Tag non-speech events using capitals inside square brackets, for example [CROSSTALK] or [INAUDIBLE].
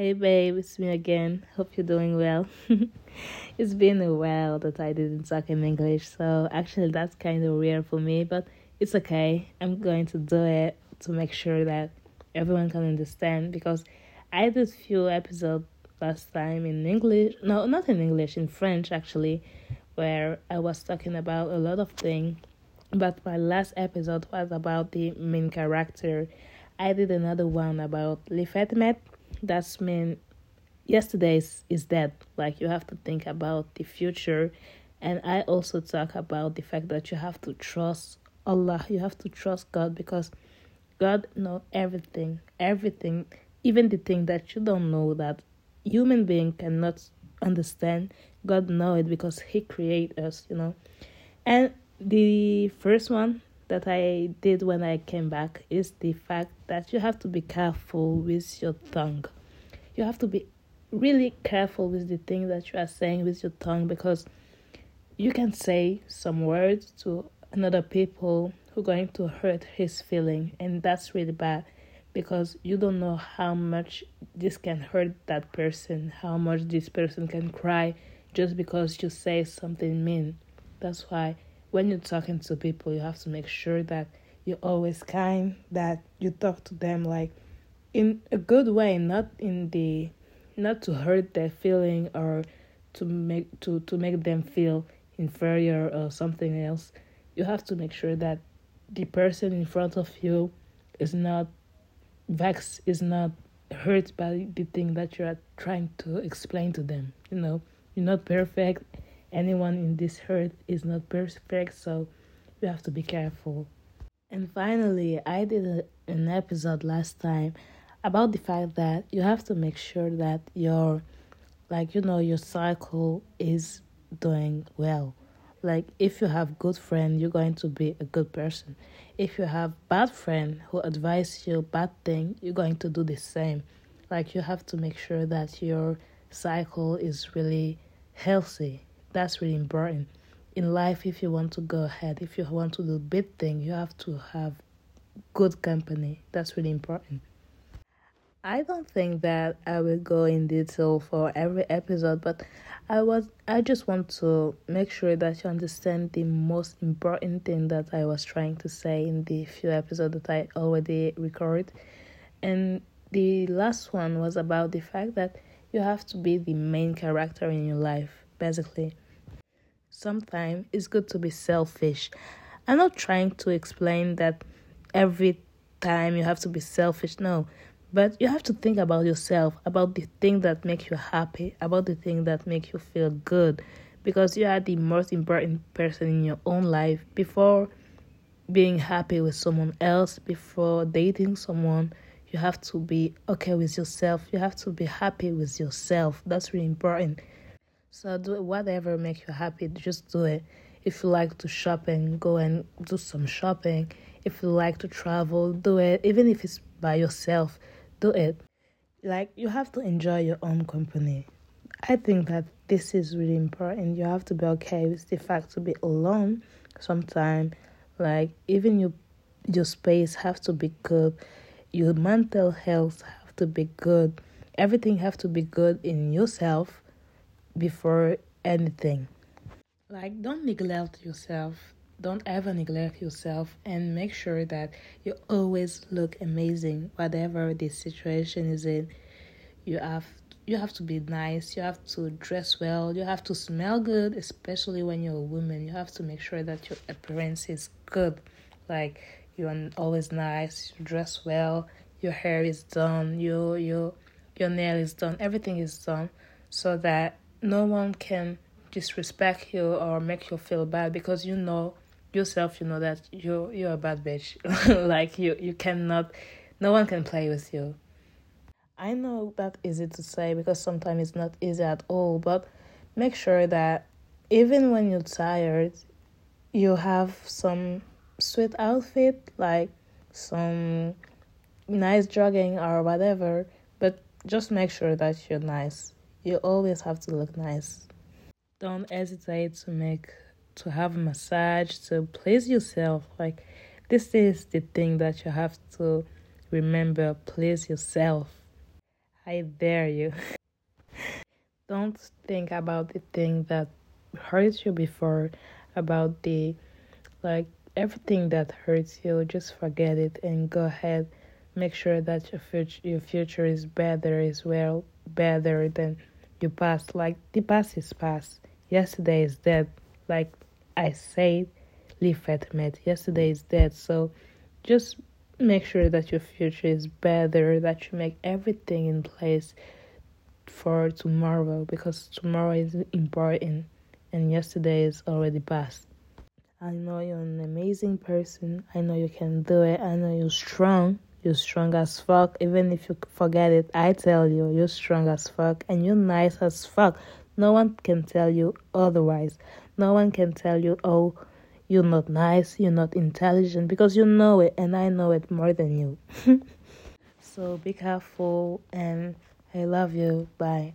Hey babe, it's me again. Hope you're doing well. [LAUGHS] it's been a while that I didn't talk in English, so actually that's kind of weird for me, but it's okay. I'm going to do it to make sure that everyone can understand because I did few episodes last time in English. No, not in English, in French actually, where I was talking about a lot of things. But my last episode was about the main character. I did another one about Le Fatimet that's mean yesterday is, is dead. Like you have to think about the future. And I also talk about the fact that you have to trust Allah. You have to trust God because God know everything. Everything. Even the thing that you don't know that human being cannot understand. God know it because He created us, you know. And the first one that I did when I came back is the fact that you have to be careful with your tongue. You have to be really careful with the thing that you are saying with your tongue because you can say some words to another people who are going to hurt his feeling and that's really bad because you don't know how much this can hurt that person, how much this person can cry just because you say something mean. That's why when you're talking to people, you have to make sure that you're always kind, that you talk to them like in a good way, not in the not to hurt their feeling or to make to to make them feel inferior or something else. You have to make sure that the person in front of you is not vexed, is not hurt by the thing that you are trying to explain to them. You know, you're not perfect anyone in this earth is not perfect, so you have to be careful. And finally, I did a, an episode last time about the fact that you have to make sure that your like you know your cycle is doing well. Like if you have good friend you're going to be a good person. If you have bad friend who advise you bad thing you're going to do the same. Like you have to make sure that your cycle is really healthy that's really important. In life, if you want to go ahead, if you want to do big thing, you have to have good company. That's really important. I don't think that I will go in detail for every episode, but I was I just want to make sure that you understand the most important thing that I was trying to say in the few episodes that I already recorded. And the last one was about the fact that you have to be the main character in your life, basically. Sometimes it's good to be selfish. I'm not trying to explain that every time you have to be selfish. No, but you have to think about yourself, about the thing that make you happy, about the thing that make you feel good, because you are the most important person in your own life before being happy with someone else, before dating someone. You have to be okay with yourself. You have to be happy with yourself. That's really important. So do whatever makes you happy, just do it. If you like to shopping, go and do some shopping. If you like to travel, do it. Even if it's by yourself, do it. Like you have to enjoy your own company. I think that this is really important. You have to be okay with the fact to be alone sometimes. Like even your your space have to be good. Your mental health have to be good. Everything have to be good in yourself before anything. Like, don't neglect yourself. Don't ever neglect yourself and make sure that you always look amazing, whatever the situation is in. You have you have to be nice, you have to dress well, you have to smell good, especially when you're a woman. You have to make sure that your appearance is good. Like you're always nice, you dress well, your hair is done, your your your nail is done, everything is done so that no one can disrespect you or make you feel bad because you know yourself you know that you you're a bad bitch. [LAUGHS] Like you you cannot no one can play with you. I know that easy to say because sometimes it's not easy at all but make sure that even when you're tired you have some sweet outfit like some nice jogging or whatever but just make sure that you're nice you always have to look nice. Don't hesitate to make to have a massage to please yourself. Like this is the thing that you have to remember, please yourself. I dare you. [LAUGHS] Don't think about the thing that hurts you before, about the like everything that hurts you. Just forget it and go ahead. Make sure that your future your future is better as well, better than your past. Like the past is past. Yesterday is dead. Like I said, leave met. Yesterday is dead. So just make sure that your future is better, that you make everything in place for tomorrow because tomorrow is important and yesterday is already past. I know you're an amazing person. I know you can do it. I know you're strong. You're strong as fuck. Even if you forget it, I tell you, you're strong as fuck and you're nice as fuck. No one can tell you otherwise. No one can tell you, oh, you're not nice, you're not intelligent, because you know it and I know it more than you. [LAUGHS] so be careful and I love you. Bye.